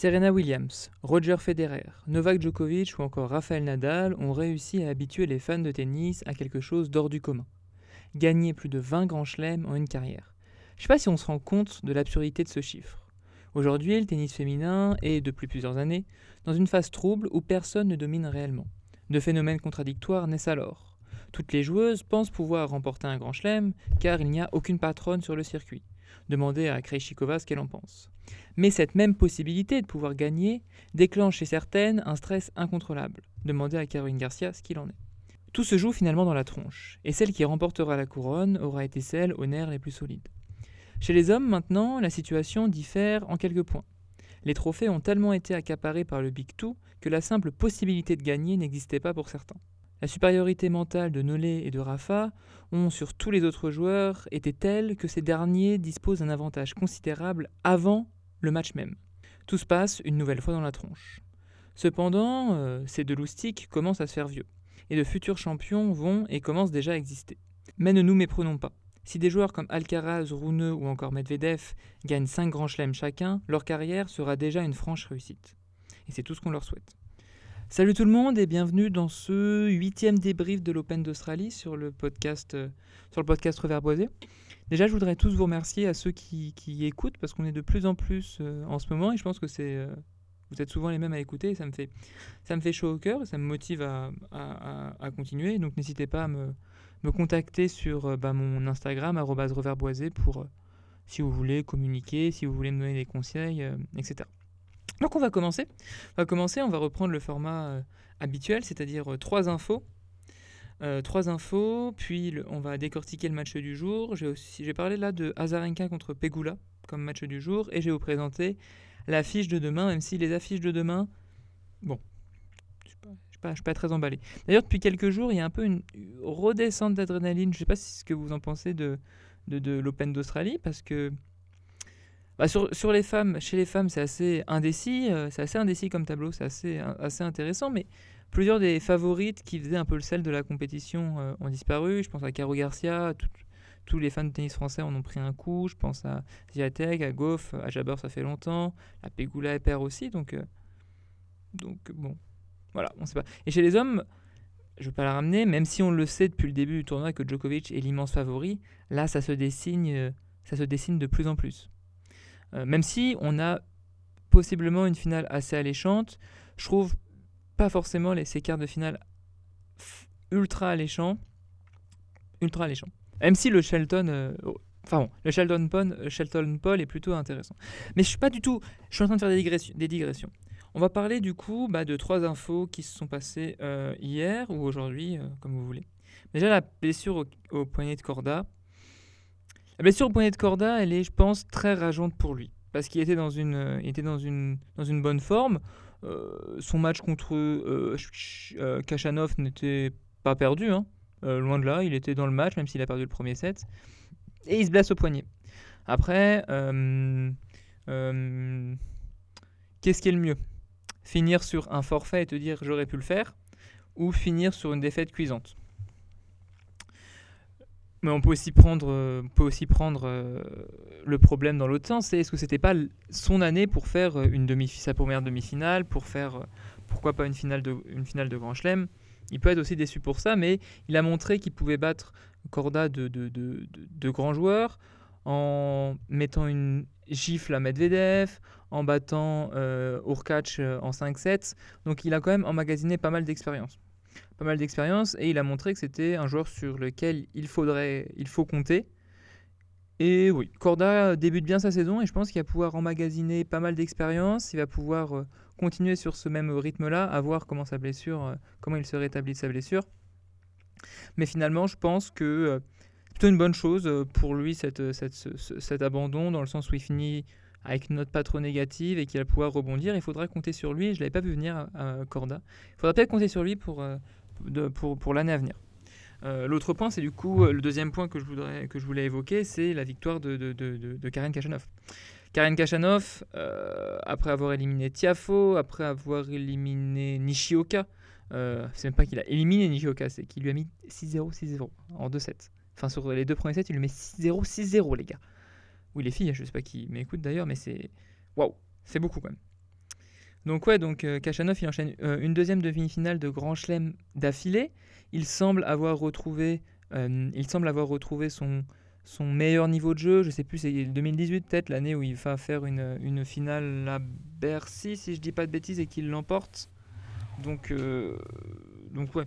Serena Williams, Roger Federer, Novak Djokovic ou encore Rafael Nadal ont réussi à habituer les fans de tennis à quelque chose d'hors du commun. Gagner plus de 20 grands chelems en une carrière. Je sais pas si on se rend compte de l'absurdité de ce chiffre. Aujourd'hui, le tennis féminin est, depuis plusieurs années, dans une phase trouble où personne ne domine réellement. De phénomènes contradictoires naissent alors. Toutes les joueuses pensent pouvoir remporter un grand chelem car il n'y a aucune patronne sur le circuit. Demandez à Krejcikova ce qu'elle en pense. Mais cette même possibilité de pouvoir gagner déclenche chez certaines un stress incontrôlable. Demandez à Caroline Garcia ce qu'il en est. Tout se joue finalement dans la tronche, et celle qui remportera la couronne aura été celle aux nerfs les plus solides. Chez les hommes, maintenant, la situation diffère en quelques points. Les trophées ont tellement été accaparés par le Big Two que la simple possibilité de gagner n'existait pas pour certains. La supériorité mentale de Nolé et de Rafa ont sur tous les autres joueurs été telle que ces derniers disposent d'un avantage considérable avant le match même. Tout se passe une nouvelle fois dans la tronche. Cependant, euh, ces deux loustiques commencent à se faire vieux, et de futurs champions vont et commencent déjà à exister. Mais ne nous méprenons pas. Si des joueurs comme Alcaraz, Rouneux ou encore Medvedev gagnent 5 grands chelems chacun, leur carrière sera déjà une franche réussite. Et c'est tout ce qu'on leur souhaite. Salut tout le monde et bienvenue dans ce huitième débrief de l'Open d'Australie sur le podcast euh, sur le podcast Reverboisé. Déjà, je voudrais tous vous remercier à ceux qui, écoutent parce qu'on est de plus en plus euh, en ce moment et je pense que euh, vous êtes souvent les mêmes à écouter et ça me fait ça me fait chaud au cœur et ça me motive à, continuer. Donc n'hésitez pas à me, contacter sur bah, mon Instagram @reverboisé pour si vous voulez communiquer, si vous voulez me donner des conseils, etc. Donc on va commencer. On va commencer, on va reprendre le format euh, habituel, c'est-à-dire euh, trois infos. Euh, trois infos, puis on va décortiquer le match du jour. J'ai j'ai parlé là de Azarenka contre Pegula comme match du jour, et je vais vous présenter l'affiche de demain, même si les affiches de demain, bon, je ne suis, pas, très emballé. D'ailleurs, depuis quelques jours, il y a un peu une redescente d'adrénaline. Je ne sais pas ce que vous en pensez de, l'Open d'Australie, parce que bah, sur, les femmes, chez les femmes, c'est assez indécis, euh, c'est assez indécis comme tableau, c'est assez, assez intéressant, mais plusieurs des favorites qui faisaient un peu le sel de la compétition euh, ont disparu. Je pense à Caro Garcia, tous les fans de tennis français en ont pris un coup. Je pense à Ziatek, à Goff, à Jabber, ça fait longtemps, à Pegula et Père aussi, donc, euh, donc bon, voilà, on sait pas. Et chez les hommes, je ne vais pas la ramener, même si on le sait depuis le début du tournoi que Djokovic est l'immense favori, là ça se dessine, ça se dessine de plus en plus. Euh, même si on a possiblement une finale assez alléchante, je trouve pas forcément les, ces quarts de finale ultra alléchants. Ultra alléchants. Même si le Shelton. Euh, enfin bon, le Shelton Paul, euh, Shelton Paul est plutôt intéressant. Mais je suis pas du tout. Je suis en train de faire des digressions. Des digressions. On va parler du coup bah, de trois infos qui se sont passées hier ou aujourd'hui, comme vous voulez. Déjà, la blessure au, poignet de Corda. La blessure au poignet de Corda, elle est, je pense, très rageante pour lui. Parce qu'il était dans une, euh, était dans une, dans une bonne forme. Euh, son match contre euh, Kachanov n'était pas perdu. Hein. loin de là, il était dans le match, même s'il a perdu le premier set. Et il se blesse au poignet. Après, qu'est-ce qui est le mieux? Finir sur un forfait et te dire j'aurais pu le faire ou finir sur une défaite cuisante? Mais on peut aussi prendre, euh, peut aussi prendre euh, le problème dans l'autre sens. C'est est-ce que c'était pas son année pour faire euh, une sa première demi-finale, pour faire pourquoi pas une finale de, une finale de Grand Chelem? Il peut être aussi déçu pour ça, mais il a montré qu'il pouvait battre Corda de, de, de, de, grands joueurs en mettant une gifle à Medvedev, en battant euh, Urkac en 5-7. Donc il a quand même emmagasiné pas mal d'expérience pas mal d'expérience et il a montré que c'était un joueur sur lequel il faudrait, il faut compter. Et oui, Corda débute bien sa saison et je pense qu'il va pouvoir emmagasiner pas mal d'expérience. Il va pouvoir euh, continuer sur ce même rythme-là, à voir comment sa blessure, euh, comment il se rétablit de sa blessure. Mais finalement, je pense que euh, c'est plutôt une bonne chose pour lui cette, cet abandon, dans le sens où il finit avec une note pas négative et qu'il va pouvoir rebondir. Il faudra compter sur lui. Je ne l'avais pas vu venir à, Corda. Il faudra peut-être compter sur lui pour, pour, pour l'année à venir. Euh, l'autre point, c'est du coup euh, le deuxième point que je, voudrais, que je voulais évoquer, c'est la victoire de, de, de, de Karen Kachanov. Karen Kachanov, euh, après avoir éliminé Tiafo, après avoir éliminé Nishioka, c'est même pas qu'il a éliminé Nishioka, c'est qu'il lui a mis 6-0, 6-0 en 2-7. Enfin, sur les deux premiers sets, il lui met 6-0, 6-0, les gars. Oui, les filles, je sais pas qui m'écoute d'ailleurs, mais c'est. Waouh, c'est beaucoup quand même. Donc ouais, donc Kachanov il enchaîne une deuxième demi-finale de Grand Chelem d'affilée. Il semble avoir retrouvé, il semble avoir retrouvé son, meilleur niveau de jeu. Je sais plus, c'est 2018 peut-être, l'année où il va faire une, une, finale à Bercy, si je dis pas de bêtises, et qu'il l'emporte. Donc, euh, donc ouais,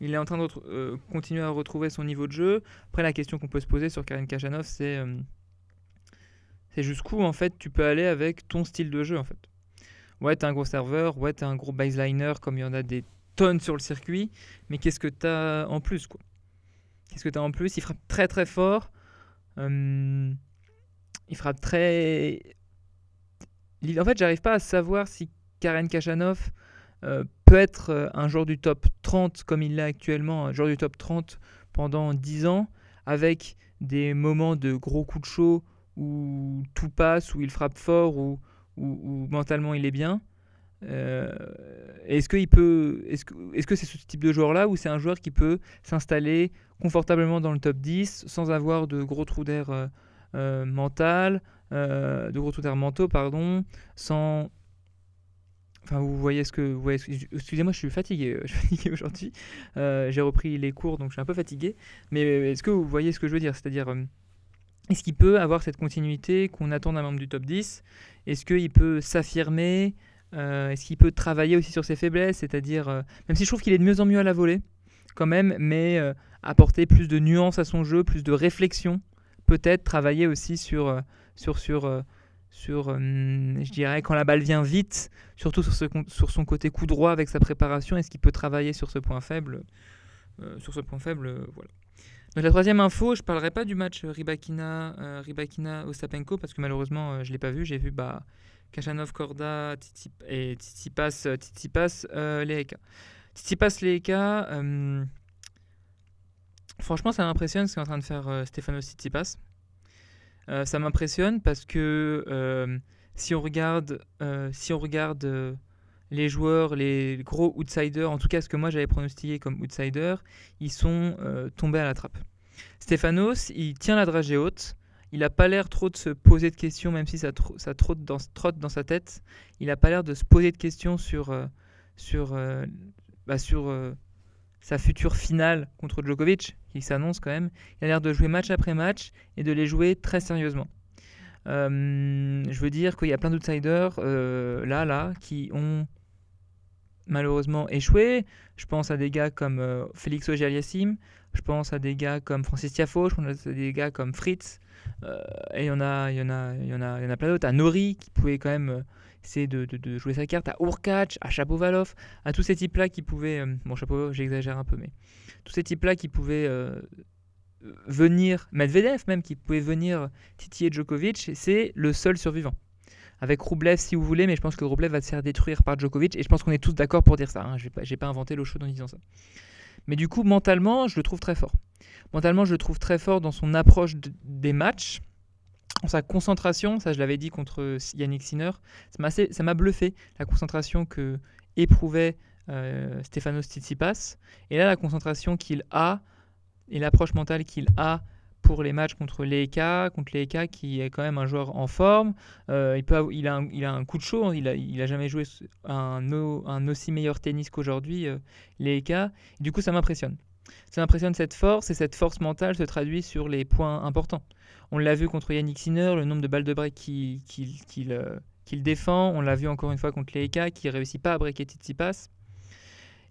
il est en train de euh, continuer à retrouver son niveau de jeu. Après, la question qu'on peut se poser sur Karen Kachanov, c'est euh, c'est jusqu'où en fait tu peux aller avec ton style de jeu en fait. Ouais, t'es un gros serveur, ouais, t'es un gros baseliner comme il y en a des tonnes sur le circuit, mais qu'est-ce que t'as en plus quoi? Qu'est-ce que t'as en plus? Il frappe très très fort. Euh, il frappe très. En fait, j'arrive pas à savoir si Karen Kachanov euh, peut être euh, un joueur du top 30 comme il l'est actuellement, un joueur du top 30 pendant 10 ans, avec des moments de gros coups de chaud où tout passe, où il frappe fort, où, où, mentalement il est bien. est-ce qu'il peut, est-ce que, est-ce que c'est ce type de joueur-là ou c'est un joueur qui peut s'installer confortablement dans le top 10 sans avoir de gros trous d'air euh, euh, mental, euh, de gros trous d'air mentaux, pardon, sans. Enfin, vous voyez ce que. Excusez-moi, je suis fatigué, je suis fatigué aujourd'hui. J'ai repris les cours, donc je suis un peu fatigué. Mais est-ce que vous voyez ce que je veux dire? C'est-à-dire, est-ce qu'il peut avoir cette continuité qu'on attend d'un membre du top 10 Est-ce qu'il peut s'affirmer? Est-ce qu'il peut travailler aussi sur ses faiblesses? C'est-à-dire, même si je trouve qu'il est de mieux en mieux à la volée, quand même, mais apporter plus de nuances à son jeu, plus de réflexion, peut-être travailler aussi sur, euh, sur, sur, euh, sur euh, je dirais, quand la balle vient vite, surtout sur, sur son côté coup droit avec sa préparation, est-ce qu'il peut travailler sur ce point faible? Sur ce point faible, voilà. Donc la troisième info, je ne parlerai pas du match Ribakina, Ribakina Ostapenko parce que malheureusement je ne l'ai pas vu. J'ai vu bah, Kachanov, Korda et Tsitsipas, Tsitsipas Leheka. Tsitsipas Leheka, Franchement, ça m'impressionne ce qu'est en train de faire euh, Stefano Tsitsipas. Euh, ça m'impressionne parce que euh, si on regarde, si on regarde les joueurs, les gros outsiders, en tout cas ce que moi j'avais pronostiqué comme outsider, ils sont tombés à la trappe. Stefanos, il tient la dragée haute. Il n'a pas l'air trop de se poser de questions, même si ça, trotte, dans, sa tête. Il n'a pas l'air de se poser de questions sur, sur, bah, sur sa future finale contre Djokovic, qui s'annonce quand même. Il a l'air de jouer match après match et de les jouer très sérieusement. Euh, je veux dire qu'il y a plein d'outsiders euh, là, là, qui ont malheureusement échoué. Je pense à des gars comme euh, Félix Auger-Aliassime, je pense à des gars comme Francis Tiafo, je pense à des gars comme Fritz, et il y en a, y y y en a plein d'autres. À Nori, qui pouvait quand même c'est de, jouer sa carte à Urkac, à Chapovalov, à tous ces types-là qui pouvaient. Euh, bon, Chapovalov, j'exagère un peu, mais tous ces types-là qui pouvaient euh, venir, Medvedev même, qui pouvait venir titiller Djokovic, c'est le seul survivant. Avec Rublev si vous voulez, mais je pense que Rublev va se faire détruire par Djokovic, et je pense qu'on est tous d'accord pour dire ça. Hein. Je n'ai pas, inventé l'eau chaude en disant ça. Mais du coup, mentalement, je le trouve très fort. Mentalement, je le trouve très fort dans son approche des matchs sa concentration, ça je l'avais dit contre Yannick Sinner, ça m'a bluffé la concentration que éprouvait euh, Stefanos Tsitsipas. Et là, la concentration qu'il a et l'approche mentale qu'il a pour les matchs contre l'EK, contre l'EK qui est quand même un joueur en forme. Euh, il, a un, coup de chaud, il a, il a jamais joué un, aussi meilleur tennis qu'aujourd'hui, euh, l'EK. Du coup, ça m'impressionne. Ça m'impressionne cette force et cette force mentale se traduit sur les points importants. On l'a vu contre Yannick Sinner, le nombre de balles de break qu'il euh, défend. On l'a vu encore une fois contre Leika qui ne réussit pas à breaker Tsitsipas.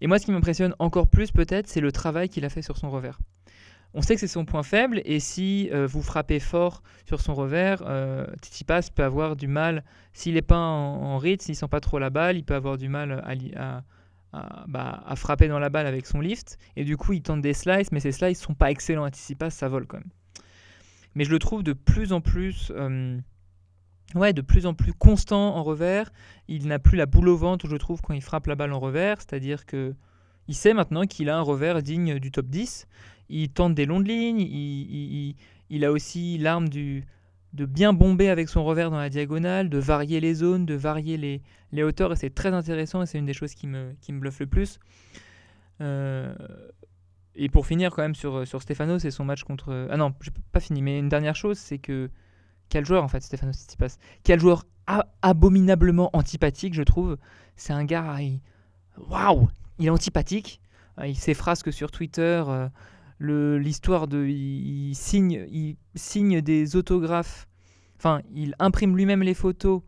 Et moi, ce qui m'impressionne encore plus peut-être, c'est le travail qu'il a fait sur son revers. On sait que c'est son point faible et si euh, vous frappez fort sur son revers, euh, peut avoir du mal, s'il n'est pas en, rythme, s'il ne sent pas trop la balle, il peut avoir du mal à, bah, à, frapper dans la balle avec son lift. Et du coup, il tente des slices, mais ces slices sont pas excellents. Tsitsipas, ça vole quand même mais je le trouve de plus en plus, euh, ouais, de plus en plus constant en revers. Il n'a plus la boule au ventre, je trouve, quand il frappe la balle en revers. C'est-à-dire que il sait maintenant qu'il a un revers digne du top 10. Il tente des longues lignes. Il, a aussi l'arme du de bien bomber avec son revers dans la diagonale, de varier les zones, de varier les, les hauteurs, et c'est très intéressant, et c'est une des choses qui me, qui me bluffe le plus. Euh, et pour finir quand même sur, sur Stefano, c'est son match contre... Ah non, j'ai pas fini, mais une dernière chose, c'est que quel joueur en fait, Stefanos Tsitsipas. Quel joueur abominablement antipathique, je trouve. C'est un gars, waouh, il est antipathique. Euh, il ses phrases que sur Twitter, euh, l'histoire de, il, signe, des autographes. Enfin, il imprime lui-même les photos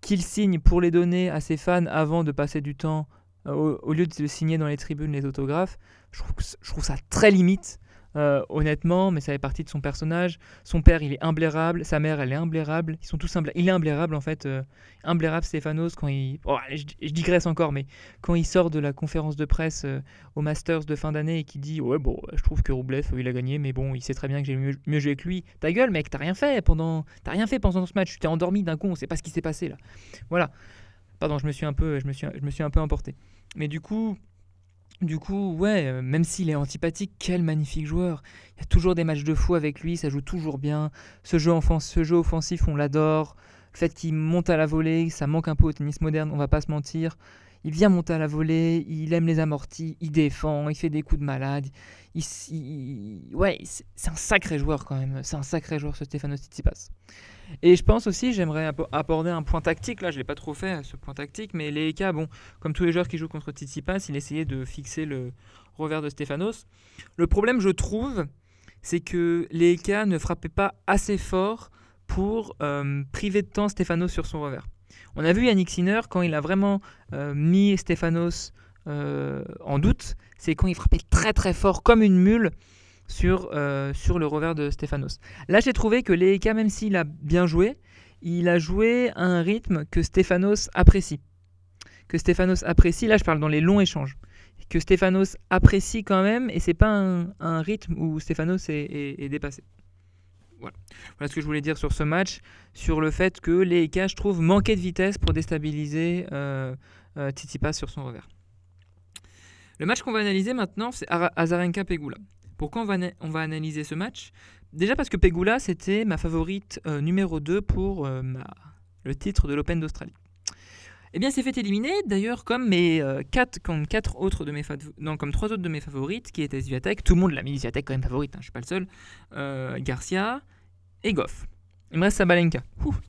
qu'il signe pour les donner à ses fans avant de passer du temps euh, au, lieu de signer dans les tribunes les autographes. Je trouve ça très limite. Euh, honnêtement, mais ça fait partie de son personnage. Son père, il est imblairable, sa mère, elle est imblairable. Ils sont tous Il est imblairable en fait, euh, imblairable Stéphanos quand il. Oh, je, digresse encore, mais quand il sort de la conférence de presse euh, au Masters de fin d'année et qui dit ouais bon, je trouve que Roublev il a gagné, mais bon, il sait très bien que j'ai mieux, mieux, joué que lui. Ta gueule, mec, t'as rien fait pendant, t'as rien fait pendant ce match. Tu t'es endormi d'un coup, on sait pas ce qui s'est passé là. Voilà. Pardon, je me suis un peu, je me suis, je me suis un peu emporté. Mais du coup, du coup, ouais, euh, même s'il est antipathique, quel magnifique joueur. Il y a toujours des matchs de fou avec lui, ça joue toujours bien. Ce jeu, offensif, on l'adore. Le fait qu'il monte à la volée, ça manque un peu au tennis moderne, on va pas se mentir. Il vient monter à la volée, il aime les amortis, il défend, il fait des coups de malade. ouais, c'est un sacré joueur quand même. C'est un sacré joueur ce Stefano Tsitsipas. Et je pense aussi, j'aimerais aborder un point tactique. Là, je l'ai pas trop fait ce point tactique, mais EK, bon, comme tous les joueurs qui jouent contre Tsitsipas, il essayait de fixer le revers de Stefanos. Le problème, je trouve, c'est que EK ne frappaient pas assez fort pour euh, priver de temps Stefanos sur son revers. On a vu Yannick Sinner quand il a vraiment euh, mis Stefanos euh, en doute, c'est quand il frappait très très fort comme une mule sur, euh, sur le revers de Stefanos. Là, j'ai trouvé que Leeka, même s'il a bien joué, il a joué à un rythme que Stefanos apprécie. Que Stefanos apprécie, là je parle dans les longs échanges. Que Stefanos apprécie quand même, et c'est pas un, rythme où Stefanos est, dépassé. Voilà. voilà. ce que je voulais dire sur ce match, sur le fait que Leeka, je trouve, manquait de vitesse pour déstabiliser euh, euh sur son revers. Le match qu'on va analyser maintenant, c'est Azarenka-Pegula. Pourquoi on va, on va analyser ce match? Déjà parce que Pegula, c'était ma favorite euh, numéro 2 pour euh, le titre de l'Open d'Australie. Eh bien, c'est fait éliminer, d'ailleurs, comme mes euh, quatre, comme autres de mes comme trois autres de mes favorites, qui étaient Zviatek. Tout le monde l'a mis Zviatek quand même favorite, hein, je suis pas le seul. Garcia et Goff. Il me reste Sabalenka.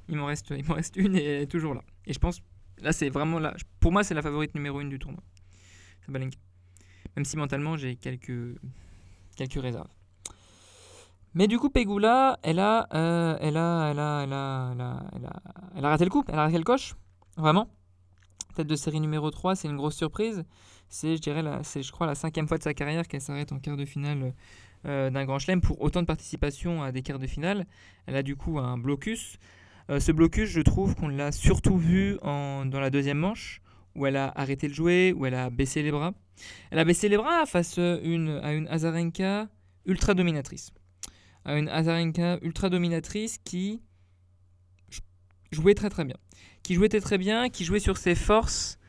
il m'en reste, reste une et elle est toujours là. Et je pense, là, c'est vraiment là. Pour moi, c'est la favorite numéro 1 du tournoi. Sabalenka. Même si mentalement, j'ai quelques quelques réserves. Mais du coup, Pegula, elle a, raté le coup, elle a raté le coche, vraiment. Tête de série numéro 3, c'est une grosse surprise. C'est, je dirais, c'est, je crois, la cinquième fois de sa carrière qu'elle s'arrête en quart de finale euh, d'un Grand Chelem pour autant de participation à des quarts de finale. Elle a du coup un blocus. Euh, ce blocus, je trouve qu'on l'a surtout vu dans la deuxième manche, où elle a arrêté de jouer, où elle a baissé les bras. Elle a baissé les bras face une, à une Azarenka ultra dominatrice. À une Azarenka ultra dominatrice qui jouait très très bien. Qui jouait très très bien, qui jouait sur ses forces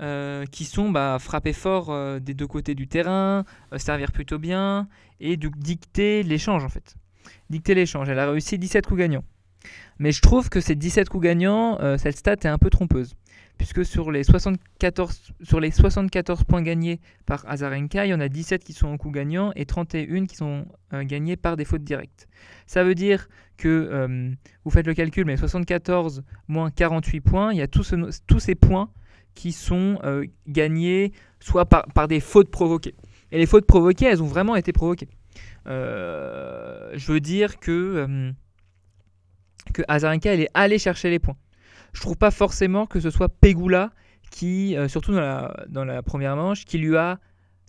euh, qui sont bah, frapper fort euh, des deux côtés du terrain, euh, servir plutôt bien et dicter l'échange en fait. Dicter l'échange. Elle a réussi 17 coups gagnants. Mais je trouve que ces 17 coups gagnants, cette stat est un peu trompeuse puisque sur les 74, sur les 74 points gagnés par Azarenka, il y en a 17 qui sont en coup gagnant et 31 qui sont euh, gagnés par des fautes directes. Ça veut dire que, euh, vous faites le calcul, mais 74 moins 48 points, il y a tous, ces points qui sont euh, gagnés soit par, par, des fautes provoquées. Et les fautes provoquées, elles ont vraiment été provoquées. je veux dire que, que Azarenka, elle est allée chercher les points je trouve pas forcément que ce soit Pegula qui, euh, surtout dans la, première manche, qui lui a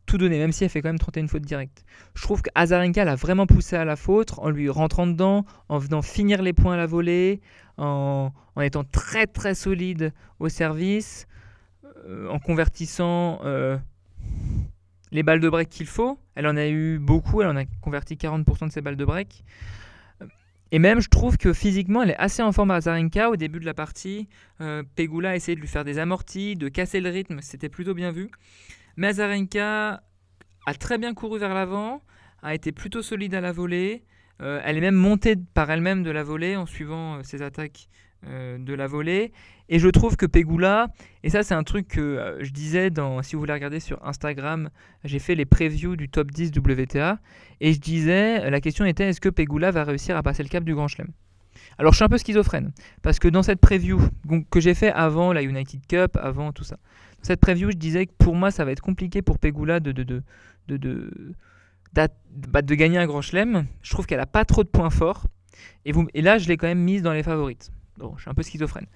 tout donné, même si elle fait quand même 31 fautes directes. Je trouve qu'Azarenka l'a vraiment poussé à la faute en lui rentrant dedans, en venant finir les points à la volée, en, en étant très très solide au service, euh, en convertissant euh, les balles de break qu'il faut. Elle en a eu beaucoup, elle en a converti 40% de ses balles de break. Et même, je trouve que physiquement, elle est assez en forme à Azarenka. Au début de la partie, euh, Pegula a essayé de lui faire des amortis, de casser le rythme, c'était plutôt bien vu. Mais Azarenka a très bien couru vers l'avant, a été plutôt solide à la volée. Euh, elle est même montée par elle-même de la volée en suivant euh, ses attaques euh, de la volée. Et je trouve que Pegula, et ça c'est un truc que euh, je disais dans, si vous voulez regarder sur Instagram, j'ai fait les previews du top 10 WTA, et je disais, la question était est-ce que Pegula va réussir à passer le cap du Grand Chelem? Alors je suis un peu schizophrène, parce que dans cette preview que j'ai fait avant la United Cup, avant tout ça, dans cette preview je disais que pour moi ça va être compliqué pour Pegula de, de, de, de, de, bah, de gagner un grand chelem. Je trouve qu'elle a pas trop de points forts, et, vous, et là je l'ai quand même mise dans les favorites. Bon, je suis un peu schizophrène.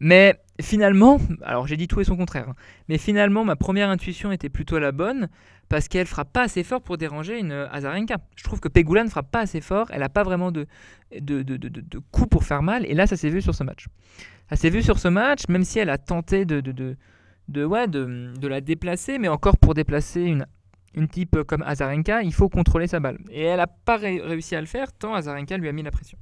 Mais finalement, alors j'ai dit tout et son contraire, hein, mais finalement ma première intuition était plutôt la bonne parce qu'elle frappe pas assez fort pour déranger une Azarenka. Je trouve que Pegula ne frappe pas assez fort, elle n'a pas vraiment de, de, de, de, coups pour faire mal, et là ça s'est vu sur ce match. Ça s'est vu sur ce match, même si elle a tenté de, de, de, ouais, de, de la déplacer, mais encore pour déplacer une, une type comme Azarenka, il faut contrôler sa balle. Et elle n'a pas réussi à le faire, tant Azarenka lui a mis la pression.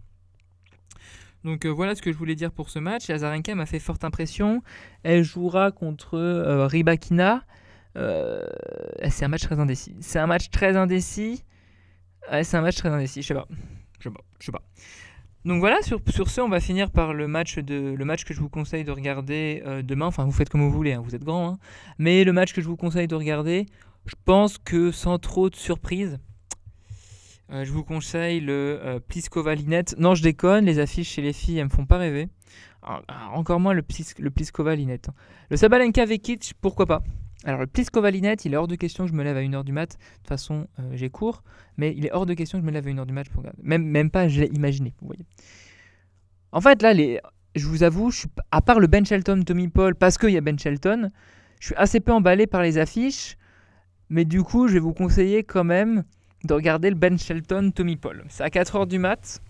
Donc euh, voilà ce que je voulais dire pour ce match. Azarenka m'a fait forte impression. Elle jouera contre euh, Ribakina. Euh, c'est un match très indécis. C'est un match très indécis. c'est un match très indécis. Je sais pas. Je sais pas. Donc voilà, sur, ce, on va finir par le match, de, le match que je vous conseille de regarder demain. Enfin, vous faites comme vous voulez, hein, vous êtes grand. Hein. Mais le match que je vous conseille de regarder, je pense que sans trop de surprise, euh, je vous conseille le euh, Pliskova Linette. Non, je déconne, les affiches chez les filles, elles me font pas rêver. Encore moins le, le Pliskova Linette. Le Sabalenka Vekic, pourquoi pas? Alors le Pliskova Linette, il est hors de question que je me lève à 1h du mat. De toute façon, euh, j'ai cours, mais il est hors de question que je me lève à 1h du mat pour. Même, même pas, je l'ai imaginé, vous voyez. En fait, là, je vous avoue, à part le Ben Shelton, Tommy Paul, parce qu'il y a Ben Shelton, je suis assez peu emballé par les affiches. Mais du coup, je vais vous conseiller quand même de regarder le Ben Shelton Tommy Paul. C'est à 4h du mat.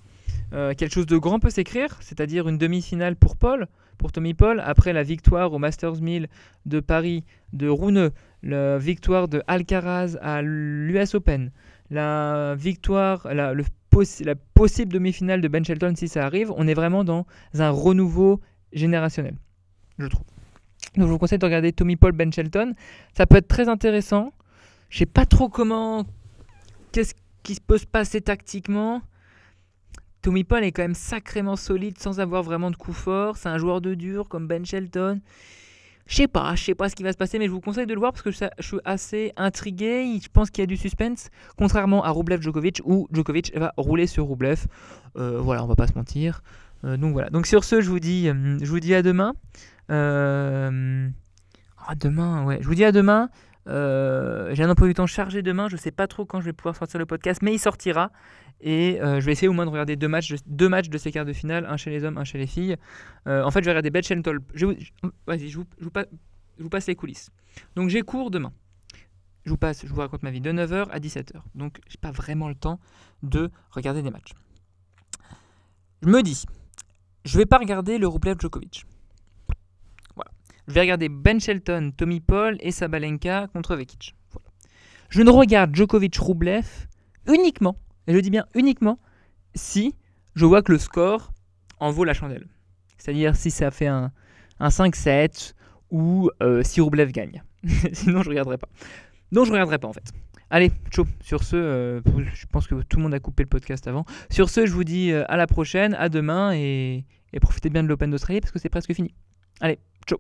Euh, quelque chose de grand peut s'écrire, c'est-à-dire une demi-finale pour Paul, pour Tommy Paul, après la victoire au Masters 1000 de Paris de Rouneux, la victoire de Alcaraz à l'US Open, la victoire, la, la possible demi-finale de Ben Shelton si ça arrive, on est vraiment dans un renouveau générationnel, je trouve. Donc je vous conseille de regarder Tommy Paul Ben Shelton. Ça peut être très intéressant. Je sais pas trop comment qu'est-ce qui peut se passer tactiquement? Tommy Paul est quand même sacrément solide sans avoir vraiment de coup fort. C'est un joueur de dur comme Ben Shelton. Je sais pas, je sais pas ce qui va se passer, mais je vous conseille de le voir parce que je, suis assez intrigué. Je pense qu'il y a du suspense, contrairement à Rublev Djokovic où Djokovic va rouler sur Rublev. Euh, voilà, on va pas se mentir. Euh, donc voilà. Donc sur ce, je vous dis, euh, je vous dis à demain. Euh... Ah, demain, ouais. Je vous dis à demain. Euh, j'ai un emploi du temps chargé demain. Je ne sais pas trop quand je vais pouvoir sortir le podcast, mais il sortira. Et euh, je vais essayer au moins de regarder deux matchs, deux matchs de ces quarts de finale, un chez les hommes, un chez les filles. Euh, en fait, je vais regarder Betch Je, vous, vas-y, je vous, je, passe, les coulisses. Donc j'ai cours demain. Je vous passe, je vous raconte ma vie de 9h à 17h. Donc j'ai pas vraiment le temps de regarder des matchs. Je me dis, je vais pas regarder le Rublev Djokovic. Je vais regarder Ben Shelton, Tommy Paul et Sabalenka contre Vekic. Je ne regarde Djokovic-Rublev uniquement, et je dis bien uniquement, si je vois que le score en vaut la chandelle. C'est-à-dire si ça fait un, 5-7 ou euh, si Rublev gagne. Sinon, je ne regarderai pas. Non, je ne regarderai pas en fait. Allez, ciao. Sur ce, euh, je pense que tout le monde a coupé le podcast avant. Sur ce, je vous dis euh, à la prochaine, à demain et, et profitez bien de l'Open d'Australie parce que c'est presque fini. Allez, ciao.